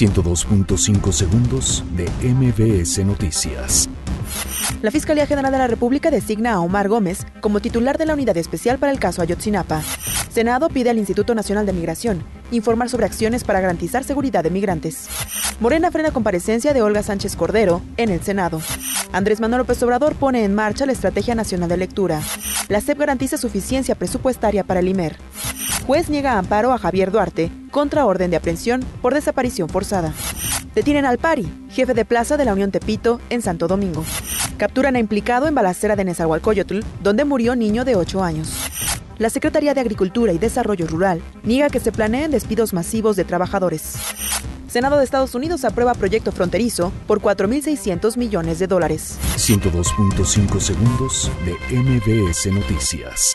102.5 segundos de MBS Noticias. La Fiscalía General de la República designa a Omar Gómez como titular de la unidad especial para el caso Ayotzinapa. Senado pide al Instituto Nacional de Migración informar sobre acciones para garantizar seguridad de migrantes. Morena frena comparecencia de Olga Sánchez Cordero en el Senado. Andrés Manuel López Obrador pone en marcha la Estrategia Nacional de Lectura. La SEP garantiza suficiencia presupuestaria para el IMER. Juez niega amparo a Javier Duarte contra orden de aprehensión por desaparición forzada. Detienen al Pari, jefe de plaza de la Unión Tepito, en Santo Domingo. Capturan a implicado en balacera de Nezahualcóyotl, donde murió niño de 8 años. La Secretaría de Agricultura y Desarrollo Rural niega que se planeen despidos masivos de trabajadores. Senado de Estados Unidos aprueba proyecto fronterizo por 4.600 millones de dólares. 102.5 segundos de MBS Noticias.